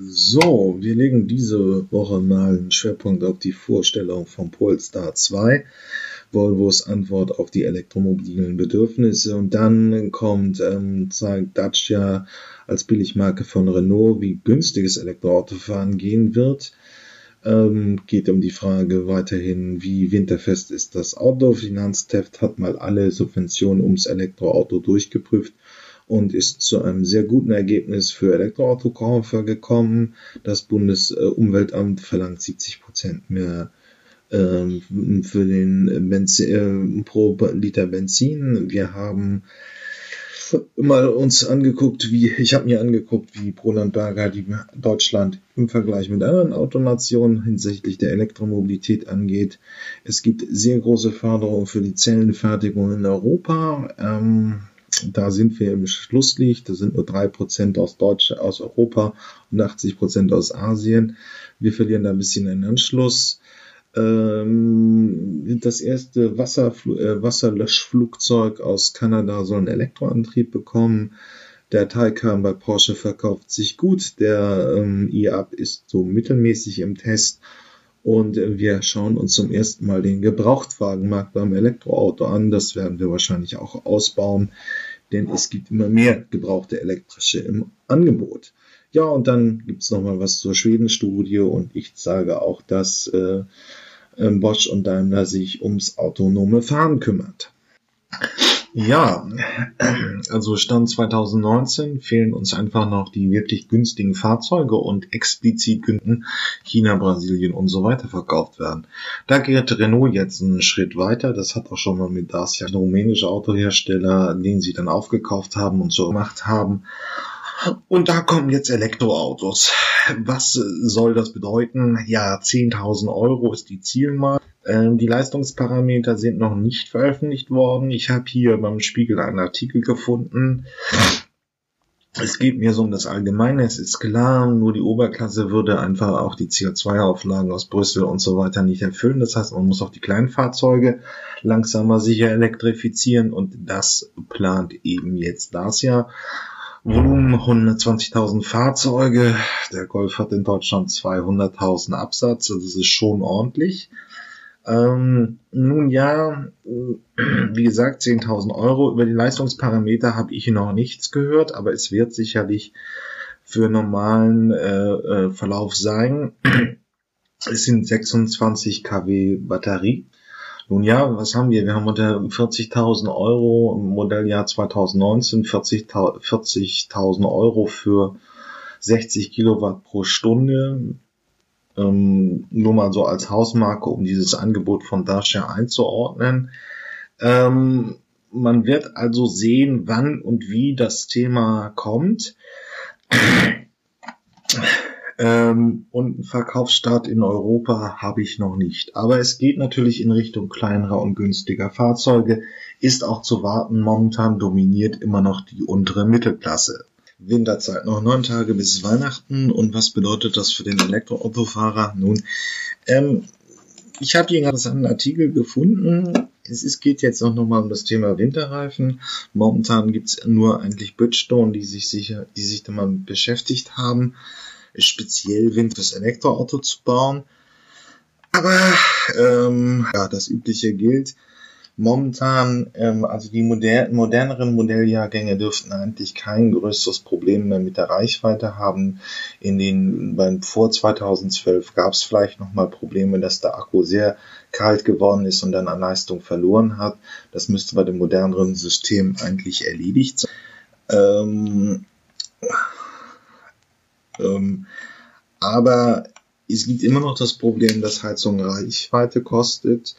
So, wir legen diese Woche mal einen Schwerpunkt auf die Vorstellung vom Polestar 2, Volvos Antwort auf die elektromobilen Bedürfnisse und dann kommt, ähm, zeigt Dacia als Billigmarke von Renault, wie günstiges Elektroautofahren gehen wird. Ähm, geht um die Frage weiterhin, wie winterfest ist das Auto. Finanzteft hat mal alle Subventionen ums Elektroauto durchgeprüft und ist zu einem sehr guten Ergebnis für Elektroautokäufer gekommen. Das Bundesumweltamt verlangt 70 Prozent mehr ähm, für den Benzin, äh, pro Liter Benzin. Wir haben mal uns angeguckt, wie ich habe mir angeguckt, wie Roland Berger die Deutschland im Vergleich mit anderen Autonationen hinsichtlich der Elektromobilität angeht. Es gibt sehr große Förderung für die Zellenfertigung in Europa. Ähm, da sind wir im Schlusslicht. Da sind nur drei Prozent aus Deutschland, aus Europa und 80 Prozent aus Asien. Wir verlieren da ein bisschen den Anschluss. Ähm, das erste Wasserfl äh, Wasserlöschflugzeug aus Kanada soll einen Elektroantrieb bekommen. Der Taycan bei Porsche verkauft sich gut. Der ähm, e-Up ist so mittelmäßig im Test. Und wir schauen uns zum ersten Mal den Gebrauchtwagenmarkt beim Elektroauto an. Das werden wir wahrscheinlich auch ausbauen, denn es gibt immer mehr gebrauchte elektrische im Angebot. Ja, und dann gibt's noch mal was zur Schweden-Studie und ich sage auch, dass äh, ähm, Bosch und Daimler sich ums autonome Fahren kümmert. Ja, also Stand 2019 fehlen uns einfach noch die wirklich günstigen Fahrzeuge und explizit könnten China, Brasilien und so weiter verkauft werden. Da geht Renault jetzt einen Schritt weiter. Das hat auch schon mal mit Dacia, rumänische Autohersteller, den sie dann aufgekauft haben und so gemacht haben. Und da kommen jetzt Elektroautos. Was soll das bedeuten? Ja, 10.000 Euro ist die Zielmarke. Ähm, die Leistungsparameter sind noch nicht veröffentlicht worden. Ich habe hier beim Spiegel einen Artikel gefunden. Es geht mir so um das Allgemeine, es ist klar, nur die Oberklasse würde einfach auch die CO2-Auflagen aus Brüssel und so weiter nicht erfüllen. Das heißt, man muss auch die kleinen Fahrzeuge langsamer sicher elektrifizieren und das plant eben jetzt das Jahr. Volumen 120.000 Fahrzeuge. Der Golf hat in Deutschland 200.000 Absatz, also das ist schon ordentlich. Ähm, nun ja, wie gesagt, 10.000 Euro. Über die Leistungsparameter habe ich noch nichts gehört, aber es wird sicherlich für normalen äh, äh, Verlauf sein. Es sind 26 kW Batterie. Nun ja, was haben wir? Wir haben unter 40.000 Euro im Modelljahr 2019 40.000 40 Euro für 60 Kilowatt pro Stunde. Ähm, nur mal so als Hausmarke, um dieses Angebot von Dacia einzuordnen. Ähm, man wird also sehen, wann und wie das Thema kommt. Ähm, und einen Verkaufsstart in Europa habe ich noch nicht. Aber es geht natürlich in Richtung kleinerer und günstiger Fahrzeuge. Ist auch zu warten. Momentan dominiert immer noch die untere Mittelklasse. Winterzeit noch neun Tage bis Weihnachten. Und was bedeutet das für den Elektroautofahrer? Nun, ähm, ich habe hier gerade einen Artikel gefunden. Es ist, geht jetzt auch nochmal um das Thema Winterreifen. Momentan gibt's nur eigentlich Bridgestone, die sich sicher, die sich damit beschäftigt haben speziell Wind fürs Elektroauto zu bauen. Aber ähm, ja, das Übliche gilt. Momentan, ähm, also die moder moderneren Modelljahrgänge dürften eigentlich kein größeres Problem mehr mit der Reichweite haben. In den beim vor 2012 gab es vielleicht noch mal Probleme, dass der Akku sehr kalt geworden ist und dann an Leistung verloren hat. Das müsste bei dem moderneren System eigentlich erledigt sein. Ähm, ähm, aber es gibt immer noch das Problem, dass Heizung Reichweite kostet.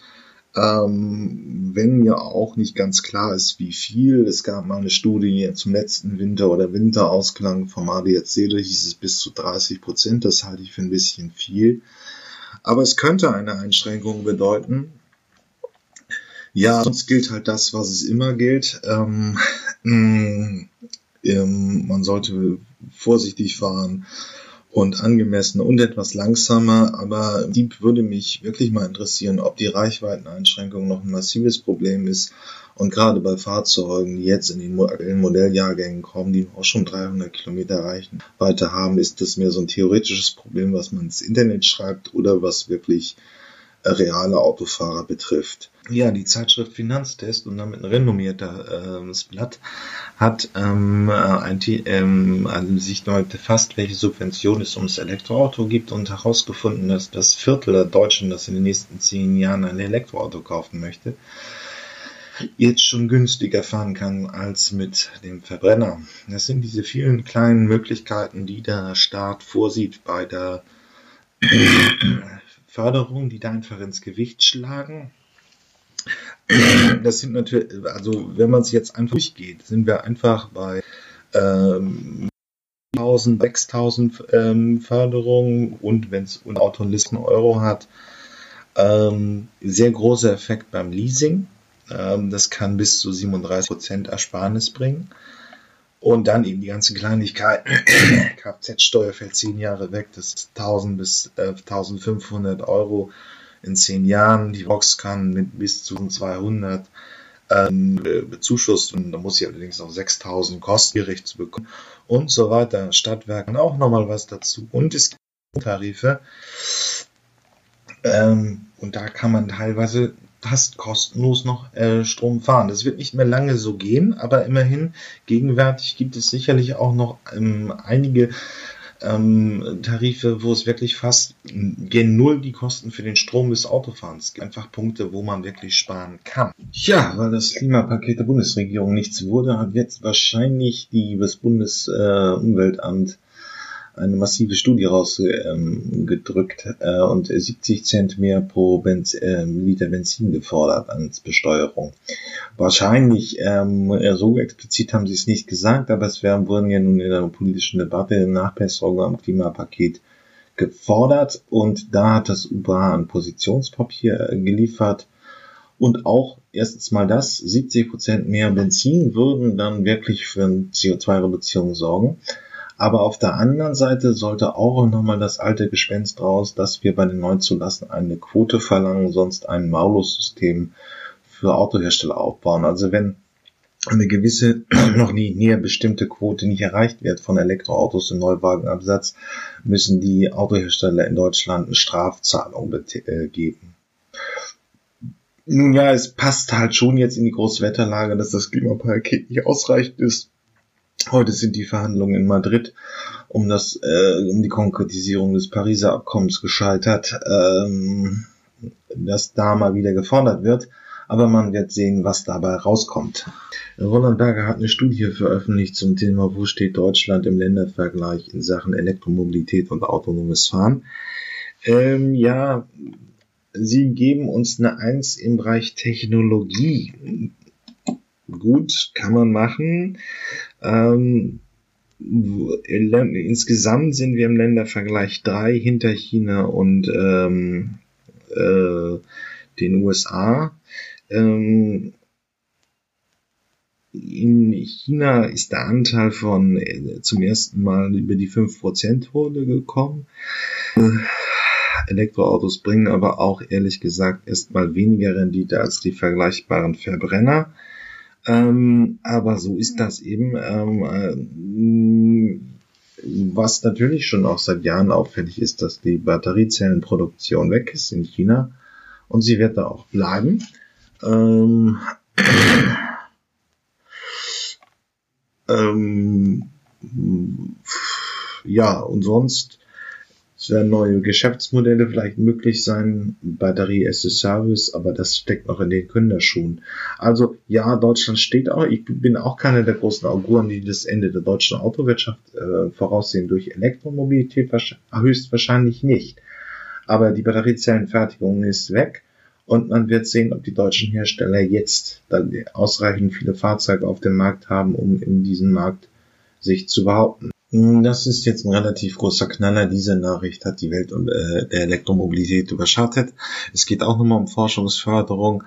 Ähm, wenn mir auch nicht ganz klar ist, wie viel. Es gab mal eine Studie zum letzten Winter oder Winterausklang vom ADAC, da hieß es bis zu 30 Prozent. Das halte ich für ein bisschen viel. Aber es könnte eine Einschränkung bedeuten. Ja, sonst gilt halt das, was es immer gilt. Ähm, mm, ähm, man sollte vorsichtig fahren und angemessen und etwas langsamer, aber die würde mich wirklich mal interessieren, ob die Reichweiteneinschränkung noch ein massives Problem ist. Und gerade bei Fahrzeugen, die jetzt in den Modelljahrgängen kommen, die auch schon 300 Kilometer reichen, weiter haben, ist das mehr so ein theoretisches Problem, was man ins Internet schreibt oder was wirklich reale Autofahrer betrifft. Ja, die Zeitschrift Finanztest und damit ein renommiertes äh, Blatt hat ähm, ein, ähm, also sich damit befasst, welche Subventionen es ums Elektroauto gibt und herausgefunden, dass das Viertel der Deutschen, das in den nächsten zehn Jahren ein Elektroauto kaufen möchte, jetzt schon günstiger fahren kann als mit dem Verbrenner. Das sind diese vielen kleinen Möglichkeiten, die der Staat vorsieht bei der Förderung, die da einfach ins Gewicht schlagen. Das sind natürlich, also wenn man es jetzt einfach durchgeht, sind wir einfach bei ähm, 1000, 6000 ähm, Förderungen und wenn es einen Listen Euro hat, ähm, sehr großer Effekt beim Leasing. Ähm, das kann bis zu 37% Ersparnis bringen. Und dann eben die ganzen Kleinigkeiten. Kfz-Steuer fällt zehn Jahre weg, das ist 1000 bis äh, 1500 Euro in zehn Jahren. Die Vox kann mit bis zu 200 ähm, bezuschusst und da muss sie allerdings auch 6000 kostengerecht zu bekommen und so weiter. Stadtwerken auch nochmal was dazu und es gibt Tarife ähm, und da kann man teilweise fast kostenlos noch äh, Strom fahren. Das wird nicht mehr lange so gehen, aber immerhin gegenwärtig gibt es sicherlich auch noch ähm, einige ähm, Tarife, wo es wirklich fast gen Null die Kosten für den Strom des Autofahrens gibt. Einfach Punkte, wo man wirklich sparen kann. Ja, weil das Klimapaket der Bundesregierung nichts wurde, hat jetzt wahrscheinlich die, das Bundesumweltamt äh, eine massive Studie rausgedrückt äh, und 70 Cent mehr pro Benz, äh, Liter Benzin gefordert als Besteuerung. Wahrscheinlich, ähm, so explizit haben sie es nicht gesagt, aber es werden, wurden ja nun in der politischen Debatte Nachbesserungen am Klimapaket gefordert und da hat das UBA ein Positionspapier äh, geliefert und auch erstens mal das, 70 Prozent mehr Benzin würden dann wirklich für eine CO2-Reduktion sorgen. Aber auf der anderen Seite sollte auch nochmal das alte Gespenst raus, dass wir bei den Neuzulassen eine Quote verlangen, sonst ein Maulus-System für Autohersteller aufbauen. Also wenn eine gewisse, noch nie näher bestimmte Quote nicht erreicht wird von Elektroautos im Neuwagenabsatz, müssen die Autohersteller in Deutschland eine Strafzahlung äh, geben. Nun ja, es passt halt schon jetzt in die Großwetterlage, dass das Klimapaket nicht ausreichend ist Heute sind die Verhandlungen in Madrid um das, äh, um die Konkretisierung des Pariser Abkommens gescheitert, ähm, dass da mal wieder gefordert wird. Aber man wird sehen, was dabei rauskommt. Roland Berger hat eine Studie veröffentlicht zum Thema, wo steht Deutschland im Ländervergleich in Sachen Elektromobilität und autonomes Fahren. Ähm, ja, sie geben uns eine Eins im Bereich Technologie. Gut, kann man machen. Ähm, insgesamt sind wir im Ländervergleich drei hinter China und ähm, äh, den USA. Ähm, in China ist der Anteil von äh, zum ersten Mal über die 5%-Hürde gekommen. Äh, Elektroautos bringen aber auch ehrlich gesagt erstmal weniger Rendite als die vergleichbaren Verbrenner. Ähm, aber so ist das eben. Ähm, äh, was natürlich schon auch seit Jahren auffällig ist, dass die Batteriezellenproduktion weg ist in China und sie wird da auch bleiben. Ähm, ähm, ja, und sonst es werden neue Geschäftsmodelle vielleicht möglich sein, Batterie as a Service, aber das steckt noch in den Kinderschuhen. Also ja, Deutschland steht auch, ich bin auch keiner der großen Auguren, die das Ende der deutschen Autowirtschaft äh, voraussehen durch Elektromobilität, höchstwahrscheinlich nicht. Aber die Batteriezellenfertigung ist weg und man wird sehen, ob die deutschen Hersteller jetzt ausreichend viele Fahrzeuge auf dem Markt haben, um in diesem Markt sich zu behaupten. Hm, das ist jetzt ein relativ großer Knaller. Diese Nachricht hat die Welt äh, der Elektromobilität überschattet. Es geht auch nochmal um Forschungsförderung.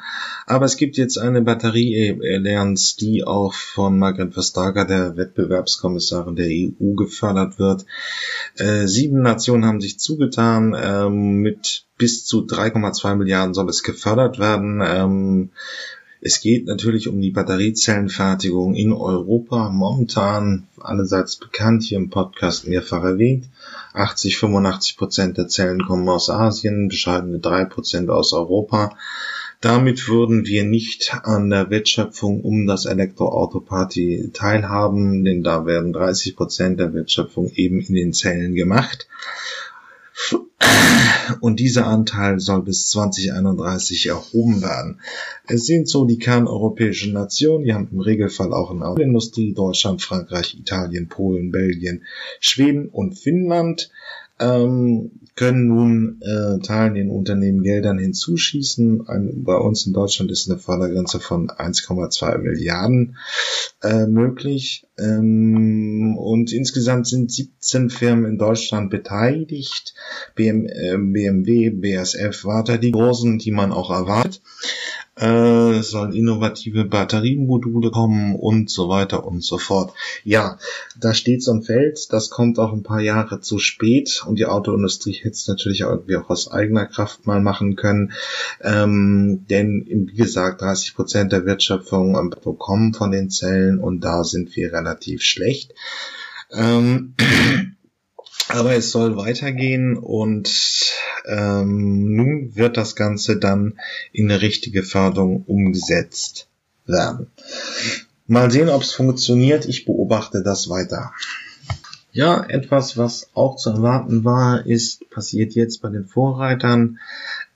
Aber es gibt jetzt eine Batterie-Allianz, die auch von Margret Vestager, der Wettbewerbskommissarin der EU, gefördert wird. Äh, sieben Nationen haben sich zugetan. Ähm, mit bis zu 3,2 Milliarden soll es gefördert werden. Es geht natürlich um die Batteriezellenfertigung in Europa. Momentan allerseits bekannt, hier im Podcast mehrfach erwähnt. 80, 85 Prozent der Zellen kommen aus Asien, bescheidene drei Prozent aus Europa. Damit würden wir nicht an der Wertschöpfung um das Elektroauto-Party teilhaben, denn da werden 30 Prozent der Wertschöpfung eben in den Zellen gemacht. Und dieser Anteil soll bis 2031 erhoben werden. Es sind so die kerneuropäischen Nationen, die haben im Regelfall auch eine Autoindustrie, Deutschland, Frankreich, Italien, Polen, Belgien, Schweden und Finnland ähm, können nun äh, Teilen den Unternehmen Geldern hinzuschießen. Ein, bei uns in Deutschland ist eine Fördergrenze von 1,2 Milliarden äh, möglich. Ähm, und insgesamt sind 17 Firmen in Deutschland beteiligt. BM, äh, BMW, BSF, weiter die großen, die man auch erwartet äh, es sollen innovative Batteriemodule kommen und so weiter und so fort. Ja, da steht so ein Feld, das kommt auch ein paar Jahre zu spät und die Autoindustrie hätte es natürlich auch irgendwie auch aus eigener Kraft mal machen können, ähm, denn wie gesagt, 30 Prozent der Wertschöpfung kommen von den Zellen und da sind wir relativ schlecht. Ähm, aber es soll weitergehen und ähm, nun wird das Ganze dann in eine richtige Förderung umgesetzt werden. Mal sehen, ob es funktioniert. Ich beobachte das weiter. Ja, etwas, was auch zu erwarten war, ist passiert jetzt bei den Vorreitern.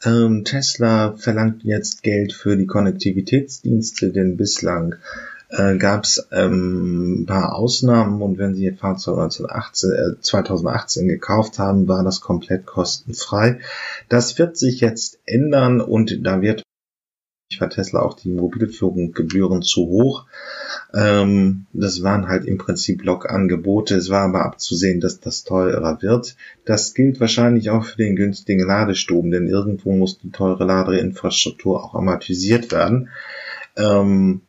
Ähm, Tesla verlangt jetzt Geld für die Konnektivitätsdienste, denn bislang äh, gab es ähm, ein paar Ausnahmen und wenn Sie Ihr Fahrzeug 1918, äh, 2018 gekauft haben, war das komplett kostenfrei. Das wird sich jetzt ändern und da wird war Tesla auch die Mobilfunkgebühren zu hoch. Ähm, das waren halt im Prinzip Log-Angebote. Es war aber abzusehen, dass das teurer wird. Das gilt wahrscheinlich auch für den günstigen Ladestrom, denn irgendwo muss die teure Ladeinfrastruktur auch amortisiert werden. Ähm,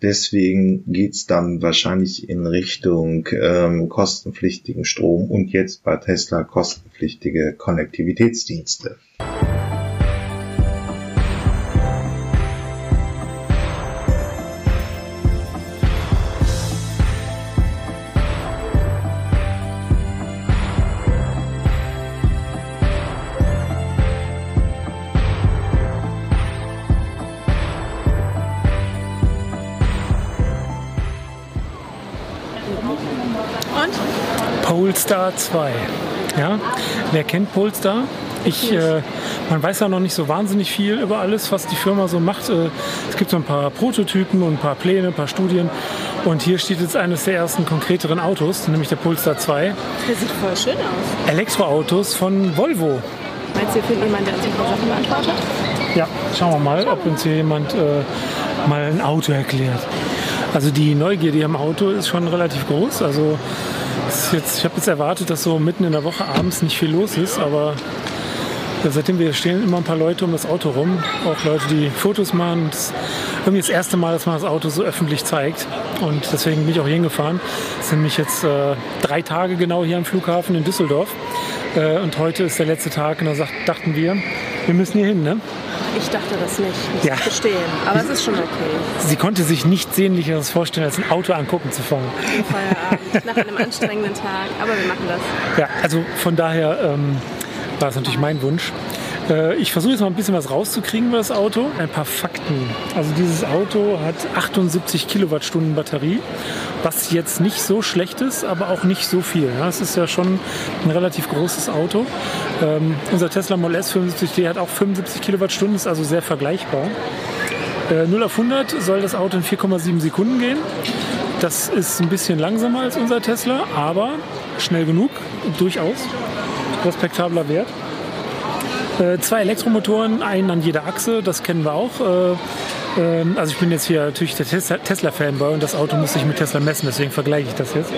Deswegen geht's dann wahrscheinlich in Richtung ähm, kostenpflichtigen Strom und jetzt bei Tesla kostenpflichtige Konnektivitätsdienste. Polestar 2. Ja? Wer kennt Polestar? Ich, äh, man weiß ja noch nicht so wahnsinnig viel über alles, was die Firma so macht. Äh, es gibt so ein paar Prototypen und ein paar Pläne, ein paar Studien. Und hier steht jetzt eines der ersten konkreteren Autos, nämlich der Polestar 2. Der sieht voll schön aus. Elektroautos von Volvo. Meinst du, hier findet jemand, der uns paar Sachen beantwortet? Ja, schauen wir mal, ob uns hier jemand äh, mal ein Auto erklärt. Also die Neugier, die am Auto ist schon relativ groß. Also jetzt, ich habe jetzt erwartet, dass so mitten in der Woche abends nicht viel los ist, aber seitdem wir stehen immer ein paar Leute um das Auto rum, auch Leute, die Fotos machen. Das ist irgendwie das erste Mal, dass man das Auto so öffentlich zeigt und deswegen bin ich auch hier hingefahren. Es sind nämlich jetzt äh, drei Tage genau hier am Flughafen in Düsseldorf äh, und heute ist der letzte Tag und da dachten wir, wir müssen hier hin, ne? Ich dachte das nicht, muss ja. ich gestehen. Aber es ist schon okay. Sie konnte sich nichts Sehnlicheres vorstellen, als ein Auto angucken zu fangen. Feierabend, nach einem anstrengenden Tag. Aber wir machen das. Ja, also von daher ähm, war es natürlich mein Wunsch. Äh, ich versuche jetzt mal ein bisschen was rauszukriegen über das Auto. Ein paar Fakten. Also dieses Auto hat 78 Kilowattstunden Batterie, was jetzt nicht so schlecht ist, aber auch nicht so viel. Es ist ja schon ein relativ großes Auto. Ähm, unser Tesla Model S 75D hat auch 75 Kilowattstunden, ist also sehr vergleichbar. 0 äh, auf 100 soll das Auto in 4,7 Sekunden gehen. Das ist ein bisschen langsamer als unser Tesla, aber schnell genug, durchaus. Respektabler Wert. Äh, zwei Elektromotoren, einen an jeder Achse, das kennen wir auch. Äh, ähm, also ich bin jetzt hier natürlich der Tesla-Fanboy und das Auto muss sich mit Tesla messen, deswegen vergleiche ich das jetzt.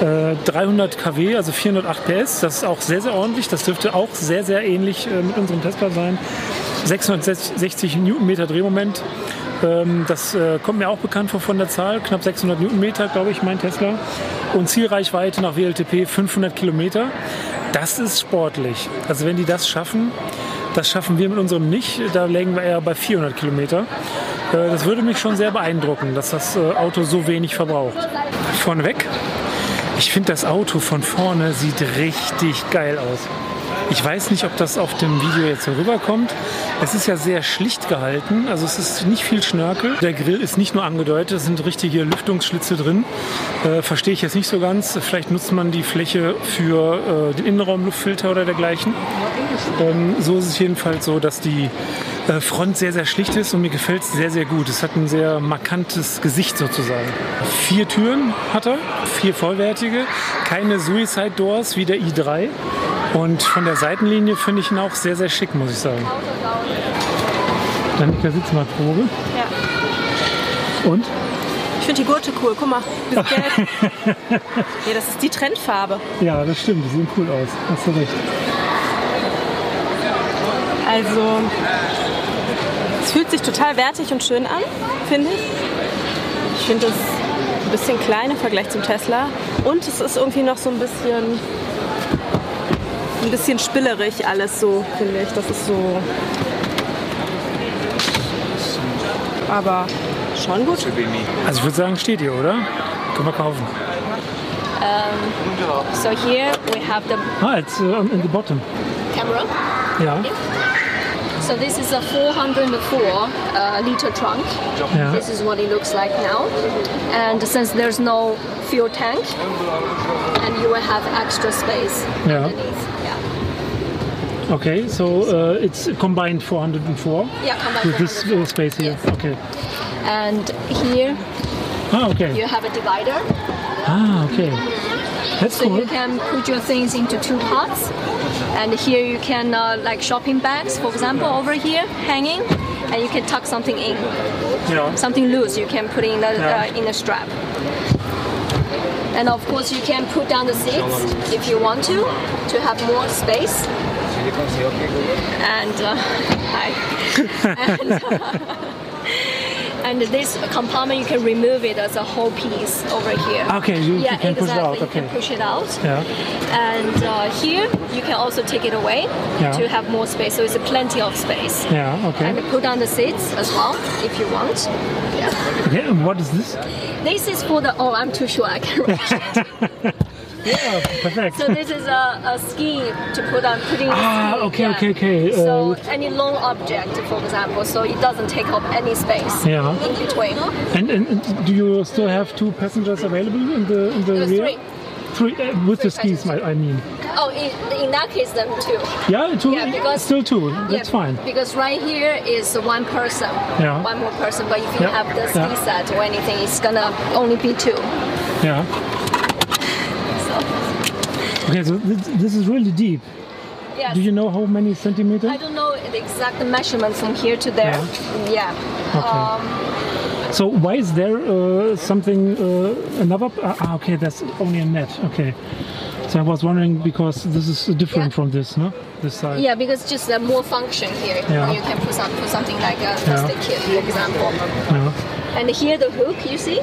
Äh, 300 kW, also 408 PS, das ist auch sehr, sehr ordentlich. Das dürfte auch sehr, sehr ähnlich äh, mit unserem Tesla sein. 660 Newtonmeter Drehmoment. Ähm, das äh, kommt mir auch bekannt vor von der Zahl. Knapp 600 Newtonmeter, glaube ich, mein Tesla. Und Zielreichweite nach WLTP 500 Kilometer. Das ist sportlich. Also wenn die das schaffen, das schaffen wir mit unserem nicht. Da legen wir eher bei 400 Kilometer. Äh, das würde mich schon sehr beeindrucken, dass das äh, Auto so wenig verbraucht. Vorneweg, ich finde das Auto von vorne sieht richtig geil aus. Ich weiß nicht, ob das auf dem Video jetzt so rüberkommt. Es ist ja sehr schlicht gehalten, also es ist nicht viel Schnörkel. Der Grill ist nicht nur angedeutet, es sind richtige Lüftungsschlitze drin. Äh, Verstehe ich jetzt nicht so ganz. Vielleicht nutzt man die Fläche für äh, den Innenraumluftfilter oder dergleichen. Ähm, so ist es jedenfalls so, dass die äh, Front sehr, sehr schlicht ist und mir gefällt es sehr, sehr gut. Es hat ein sehr markantes Gesicht sozusagen. Vier Türen hat er, vier vollwertige, keine Suicide Doors wie der i3. Und von der Seitenlinie finde ich ihn auch sehr, sehr schick, muss ich sagen. Dann der Sitzmalprobe. Ja. Und? Ich finde die Gurte cool. Guck mal, bisschen gelb. ja, das ist die Trendfarbe. Ja, das stimmt, die sehen cool aus. Hast du recht. Also, es fühlt sich total wertig und schön an, finde ich. Ich finde es ein bisschen klein im Vergleich zum Tesla. Und es ist irgendwie noch so ein bisschen, ein bisschen spillerig alles so, finde ich. Das ist so. Aber schon gut. Also ich würde sagen, steht hier, oder? Können wir kaufen. So here we have the Ah, it's uh, in the bottom. camera. Ja, So this is a 404 uh, liter trunk. ja. This is what it looks like now. And since there's no fuel tank, and you will have extra space Yeah. underneath. Yeah. Okay, so uh, it's combined 404 Yeah, combined with this 404. uh, space here. Yes. Okay. And here Ah, okay. you have a divider, Ah, okay. That's so cool. you can put your things into two parts. And here you can uh, like shopping bags, for example, over here hanging, and you can tuck something in. Ja. something loose you can put in the Yeah. uh, in a strap and of course you can put down the seats if you want to to have more space and uh, hi and, uh, and this compartment you can remove it as a whole piece over here Okay, you, yeah you can push exactly it out. you can push it out Ja. and uh, here you can also take it away Yeah. to have more space so it's plenty of space Yeah. okay. and put down the seats as well if you want yeah. Okay, and what is this? This is for the. Oh, I'm too sure I can reach it. Yeah, perfect. So this is a, a ski to put on putting. Ah, okay, okay, okay. So Uh, any long object, for example, so it doesn't take up any space Yeah. in between. And, and, do you still have two passengers available in the in the rear? three. Three, uh, with the skis, I, I mean. Oh, in, in that case, then two. Yeah, two, Yeah, because- still two. That's Yeah, fine. Because right here is one person, Yeah. one more person. But if you Yeah, have the ski yeah. set or anything, it's gonna only be two. Yeah. Okay, so this, this is really deep. yes. Do you know how many centimeters? I don't know the exact measurement from here to there. Yeah. yeah. Okay. Um, So why is there uh, something uh, another? Ah, okay, that's only a net. Okay. So I was wondering because this is different Yeah. from this, no? This side. Yeah, because just uh, more function here. Yeah. You can put, some, put something like a plastic kit, for example. Yeah. And here the hook, you see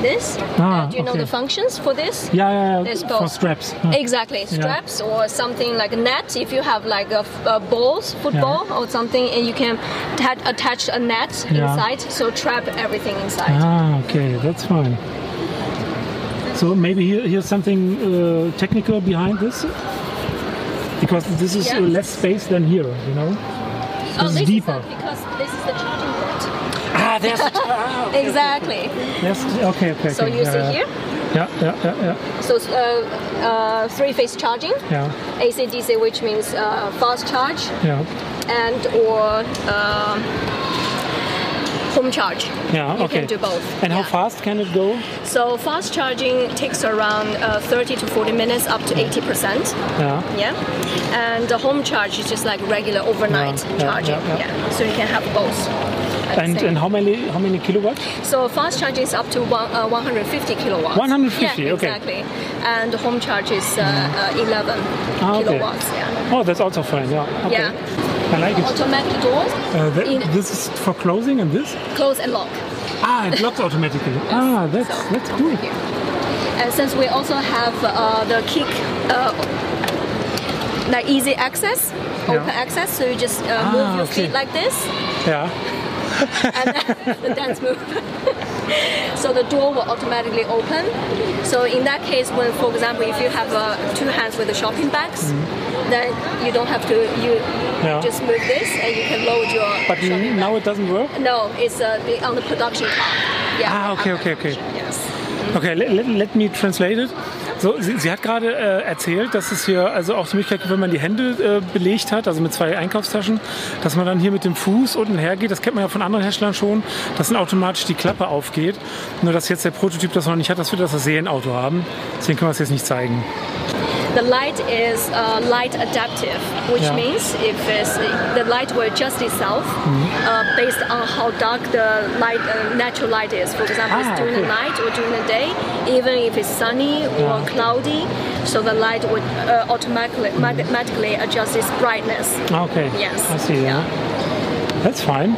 this? Ah, Uh, do you know the functions for this? Yeah, yeah, yeah. There's for straps. Huh. Exactly, straps or something like a net. If you have like a, balls, football or something, and you can attach a net Yeah. inside, so trap everything inside. Ah, okay, that's fine. So maybe here, here's something uh, technical behind this, because this is Yeah. less space than here, you know. oh, is this deeper. Is because this is the charging Ah, there's. Exactly. yes. Okay, okay. So okay. you yeah, see yeah. here. Yeah, yeah, yeah, yeah. So uh, uh, three-phase charging, yeah. AC DC, which means uh, fast charge, Yeah, and or um home charge. yeah, You okay. can do both. And how fast can it go? So fast charging takes around uh, 30 to 40 minutes, up to 80 percent. Yeah. Yeah, and the home charge is just like regular overnight Yeah, yeah, charging. yeah, yeah. so you can have both. And, and how many how many kilowatts? So fast charge is up to one, uh, 150 kilowatts. 150, yeah, okay. exactly. And home charge is uh, uh, 11 Ah, okay. kilowatts. Yeah. Oh, that's also fine. Yeah. Okay. Yeah. I like it. Automatic doors, Uh, that, this is for closing, and this? close and lock. Ah, it locks automatically. Ah, that's So, that's cool. And since we also have uh, the kick, uh, like easy access, open Yeah. access, so you just uh, Ah, move your okay. feet like this, Yeah. And then the dance move. so the door will automatically open. So in that case, when, for example, if you have uh, two hands with the shopping bags, then you don't have to. You Mm-hmm. Yeah. just move this, and you can load your. But shopping now it doesn't work. No, it's uh, on the production car. Yeah. Ah, okay, okay, okay. Yes. Okay, let, let, let me translate it. So, sie, sie hat gerade äh, erzählt, dass es hier also auch die Möglichkeit gibt, wenn man die Hände äh, belegt hat, also mit zwei Einkaufstaschen, dass man dann hier mit dem Fuß unten hergeht. Das kennt man ja von anderen Herstellern schon, dass dann automatisch die Klappe aufgeht. Nur dass jetzt der Prototyp das noch nicht hat, dass wir das Serienauto haben. Deswegen können wir es jetzt nicht zeigen. The light is uh, light adaptive, which Yeah. means if it's, the light will adjust itself Mm-hmm. uh, based on how dark the light, uh, natural light is. For example, Ah, it's during the night or during the day, even if it's sunny or Yeah. cloudy, so the light would uh, automatically, Mm-hmm. automatically adjust its brightness. Okay. Yes. I see, ja. That's fine.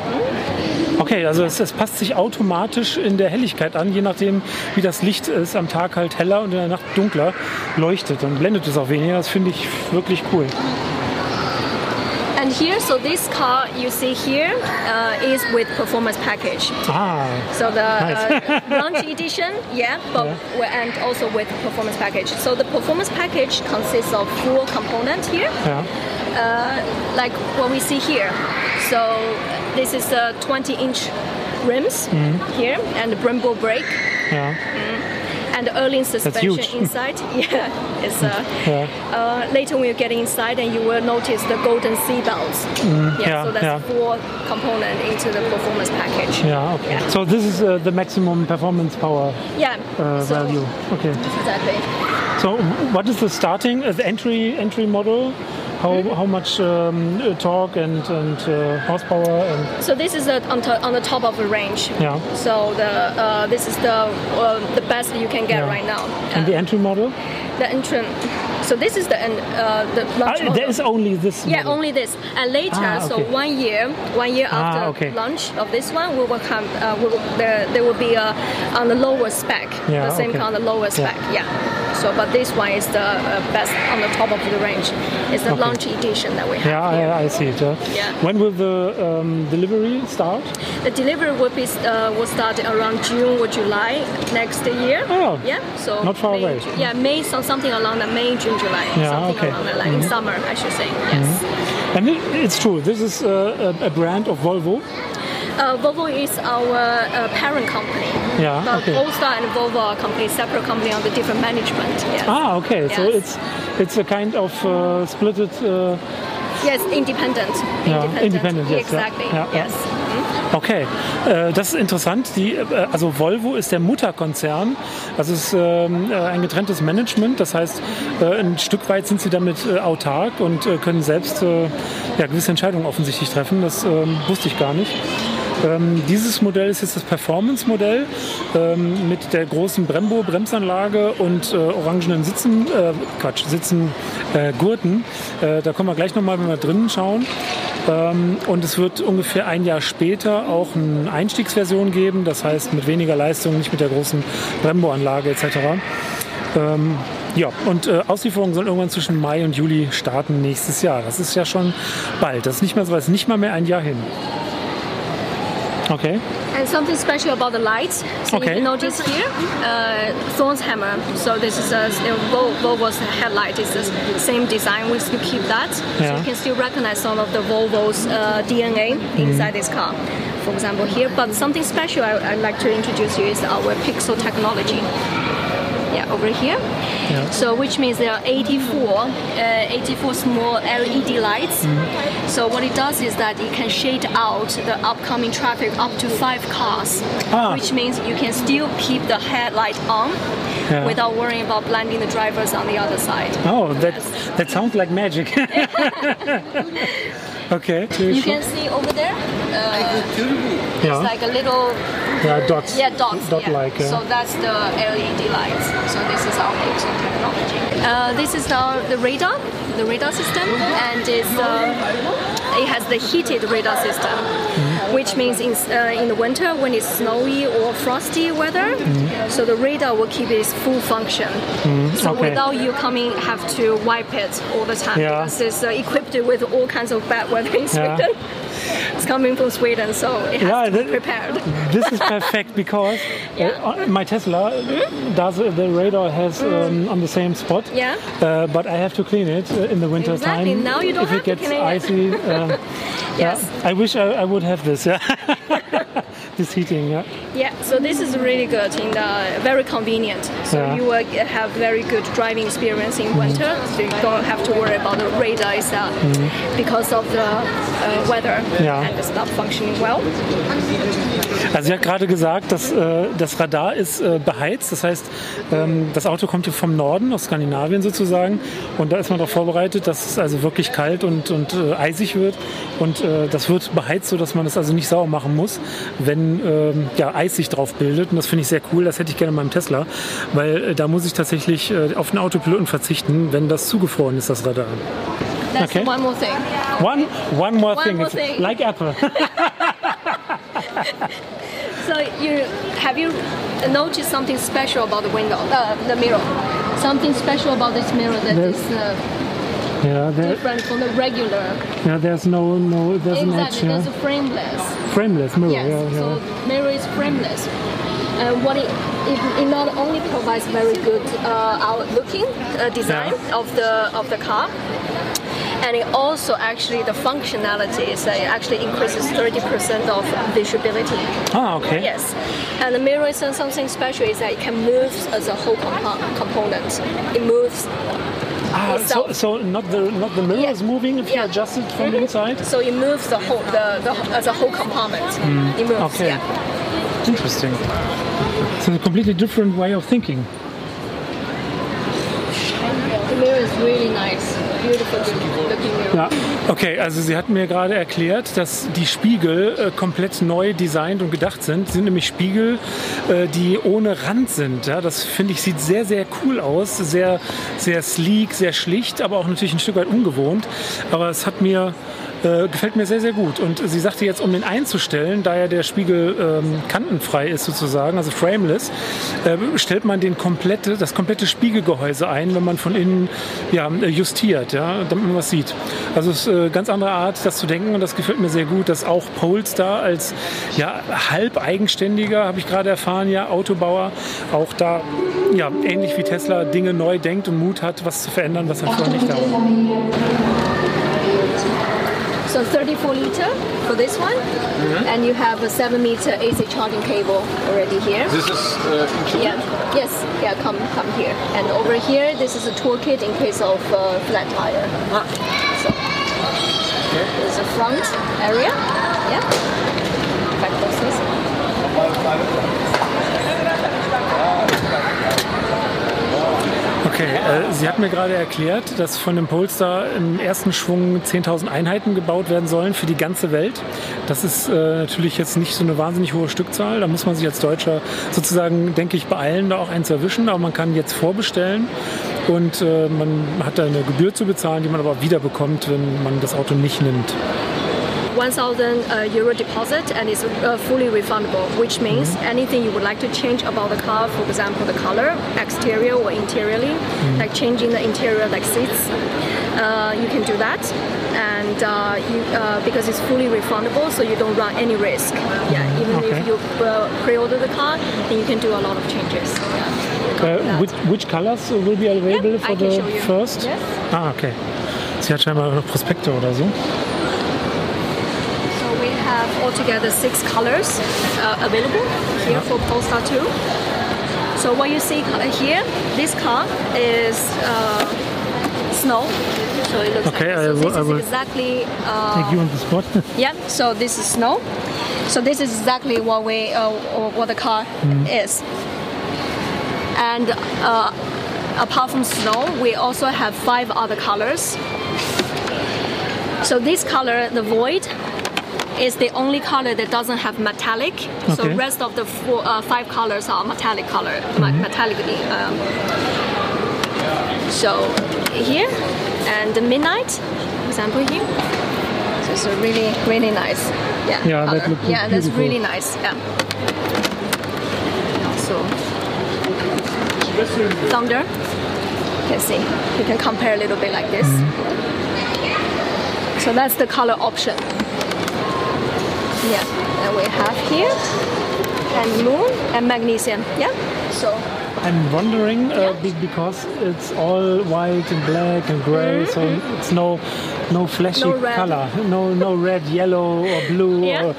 Okay, also es, es passt sich automatisch in der Helligkeit an, je nachdem, wie das Licht ist. Am Tag halt heller und in der Nacht dunkler leuchtet. Dann blendet es auch weniger. Das finde ich wirklich cool. And here, so this car you see here uh, is with performance package. Ah, So the Nice. uh, launch edition, yeah, but and also with performance package. So the performance package consists of four components here, ja. uh, like what we see here. So this is a 20-inch rims here and the Brembo brake ja. and the Erling suspension inside. Yeah, it's uh, Ja. uh, later when you get inside and you will notice the golden seat belts. yeah, yeah, so that's yeah. four component into the performance package. Ja, okay. Yeah. So this is uh, the maximum performance power Yeah. uh, so, value. Okay. Exactly. So what is the starting, uh, the entry entry model? How, how much um, uh, torque and, and uh, horsepower and So this is the, on, to, on the top of the range. Yeah. So the uh, this is the uh, the best you can get Yeah. right now. and the Uh, entry model? the entry. So this is the uh, the launch Ah, there is only this. yeah, model. only this. And later, Ah, so one year, one year Ah, after okay. launch of this one, we will come. Uh, we will, there, there will be a on the lower spec. Yeah, the same okay. on the lower Yeah. spec. Yeah. So, but this one is the uh, best on the top of the range. It's the Okay. launch edition that we have. Yeah, here. I, I see it. uh. Yeah. When will the um, delivery start? The delivery will be uh, will start around June or July next year. Oh, yeah. So not far May, away. Ju- Yeah, May so something along the May, June, July. Yeah, something okay. along that, like in Mhm. summer, I should say. Yes. And it, it's true. This is uh, a, a brand of Volvo. Uh, Volvo is our uh, parent company. Yeah, But okay. Polestar and Volvo are company, separate company under different management. Yes. Ah, okay. So Yes. it's it's a kind of uh, splitted. Uh, Yes, independent. Yeah, independent, yes, yeah. Exactly. Yeah, yeah. yes. Okay, äh, das ist interessant. Die, äh, also Volvo ist der Mutterkonzern. Also es ist ähm, äh, ein getrenntes Management. Das heißt, ein Stück weit sind sie damit autark und können selbst ja, gewisse Entscheidungen offensichtlich treffen. Das ähm, wusste ich gar nicht. Ähm, dieses Modell ist jetzt das Performance-Modell ähm, mit der großen Brembo-Bremsanlage und äh, orangenen Sitzen, äh, Quatsch, Sitzen, äh, Gurten. Äh, da kommen wir gleich nochmal, wenn wir drinnen schauen. Ähm, und es wird ungefähr ein Jahr später auch eine Einstiegsversion geben, das heißt mit weniger Leistung, nicht mit der großen Brembo-Anlage etc. Ähm, ja, und äh, Auslieferung soll irgendwann zwischen Mai und Juli starten nächstes Jahr. Das ist ja schon bald. Das ist nicht mehr so, ist nicht mal mehr ein Jahr hin. Okay. And something special about the lights. So Okay. you notice here, uh, Thorn's hammer. So this is a you know, Vol- Volvo's headlight. It's the same design. We still keep that. Yeah. So you can still recognize some of the Volvo's uh, DNA inside this car. For example, here. But something special I, I'd like to introduce you is our pixel technology. Yeah, over here. Yeah. So which means there are 84, uh, 84 small LED lights. Mm-hmm. So what it does is that it can shade out the upcoming traffic up to five cars, Ah. which means you can still keep the headlight on Yeah. without worrying about blinding the drivers on the other side. Oh, that that sounds like magic. Okay. You can see over there, uh, it's like a little ja dots. Yeah, dots. Dot yeah. like. So that's the LED lights. So this is our HO technology. Uh, this is our the radar, the radar system, and it's, um, it has the heated radar system. Which means in, uh, in the winter when it's snowy or frosty weather, so the radar will keep its full function. So Mm-hmm. okay. without you coming have to wipe it all the time Yeah. because it's uh, equipped with all kinds of bad weather in Yeah. It's coming from Sweden, so it has Yeah, to be prepared. This is perfect because uh, my Tesla does the radar has um, on the same spot. Yeah. Uh, but I have to clean it uh, in the winter Exactly. time. Now you don't if have it to gets clean it. icy. Um, Yes. yeah, I wish I, I would have this. Yeah. this heating. Yeah. Yeah, so this is really good and uh, very convenient. So Yeah. you will get- have very good driving experience in winter. So you don't have to worry about the radar itself because of the uh, weather Ja. and it's not functioning well. Also sie hat gerade gesagt, dass äh, das Radar ist äh, beheizt. Das heißt, ähm, das Auto kommt hier vom Norden, aus Skandinavien sozusagen. Und da ist man darauf vorbereitet, dass es also wirklich kalt und, und äh, eisig wird. Und äh, das wird beheizt, sodass man es also nicht sauer machen muss, wenn ähm, ja, Eis sich drauf bildet. Und das finde ich sehr cool. Das hätte ich gerne in meinem Tesla. Weil äh, da muss ich tatsächlich äh, auf den Autopiloten verzichten, wenn das zugefroren ist, das Radar. That's Okay. one more thing. One, one more One thing. more thing. Like Apple. So you have you noticed something special about the window, uh, the mirror? Something special about this mirror that There's- is uh, yeah, there, different from the regular. yeah, there's no, no, there's. Exactly, Yeah. there's a frameless. Frameless mirror. Yes, yeah, yeah. so mirror is frameless. Uh, what it, it, it not only provides very good uh, out-looking uh, design Yeah. of the of the car, and it also actually the functionality is uh, it actually increases 30% of visibility. Ah, okay. Yes, and the mirror is something special is that it can move as a whole compo- component. It moves. Ah, so, so not the not the mirror Yeah. is moving if you adjust it from Mhm. inside. So it moves the whole the, the as a whole compartment. It moves. Okay. Yeah. Interesting. So a completely different way of thinking. The mirror is really nice, beautiful looking mirror. Ja. Okay, also sie hat mir gerade erklärt, dass die Spiegel äh, komplett neu designt und gedacht sind. Sie sind nämlich Spiegel, äh, die ohne Rand sind. Ja, das finde ich sieht sehr, sehr cool aus. Sehr, sehr sleek, sehr schlicht, aber auch natürlich ein Stück weit ungewohnt. Aber es hat mir äh, gefällt mir sehr, sehr gut. Und sie sagte jetzt, um den einzustellen, da ja der Spiegel ähm, kantenfrei ist sozusagen, also frameless, äh, stellt man den komplette, das komplette Spiegelgehäuse ein, wenn man von innen ja, justiert, ja, damit man was sieht. Also es ist eine ganz andere Art, das zu denken und das gefällt mir sehr gut, dass auch Polestar als ja, halb eigenständiger, habe ich gerade erfahren, ja, Autobauer, auch da ja, ähnlich wie Tesla Dinge neu denkt und Mut hat, was zu verändern, was halt vorher nicht da war. So 34 liter for this one, and you have a 7 meter AC charging cable already here. This is uh, included. Yeah. Yes. Yeah. Come, come here. And over here, this is a toolkit in case of uh, flat tire. So there's a front area. Yeah. Back. Okay, äh, sie hat mir gerade erklärt, dass von dem Polestar im ersten Schwung 10.000 Einheiten gebaut werden sollen für die ganze Welt. Das ist äh, natürlich jetzt nicht so eine wahnsinnig hohe Stückzahl. Da muss man sich als Deutscher sozusagen, denke ich, beeilen, da auch einen zu erwischen. Aber man kann jetzt vorbestellen und äh, man hat da eine Gebühr zu bezahlen, die man aber wieder bekommt, wenn man das Auto nicht nimmt. 1000 uh, euro deposit and it's uh, fully refundable, which means anything you would like to change about the car, for example, the color, exterior or interiorly, like changing the interior, like seats, uh, you can do that. And uh, you, uh, because it's fully refundable, so you don't run any risk. Yeah, even Okay. if you uh, pre-order the car, then you can do a lot of changes. Yeah, which, which colors will be available Yeah, for I can the show you. first? Yes. Ah, okay. Sie hat scheinbar noch Prospekte oder so. Have altogether six colors uh, available here for Polestar 2. So what you see here, this car is uh, snow. So it looks Okay, like this. So will- I this will is exactly uh, Take you on the spot. yeah. So this is snow. So this is exactly what we uh, what the car is. And uh, apart from snow, we also have five other colors. So this color, the void, is the only color that doesn't have metallic. So Okay. rest of the four, uh, five colors are metallic color, me- metallically. Um, so here and the midnight, for example here. So it's a really really nice. Yeah. Yeah, that looks yeah, that's really nice. Yeah. So thunder. You can see. You can compare a little bit like this. So that's the color option. Yeah, and we have here and moon and magnesium. Yeah. So I'm wondering uh, be- because it's all white and black and gray, so it's no no flashy Mm-hmm. No color, no no red, yellow or blue. Yeah. Or,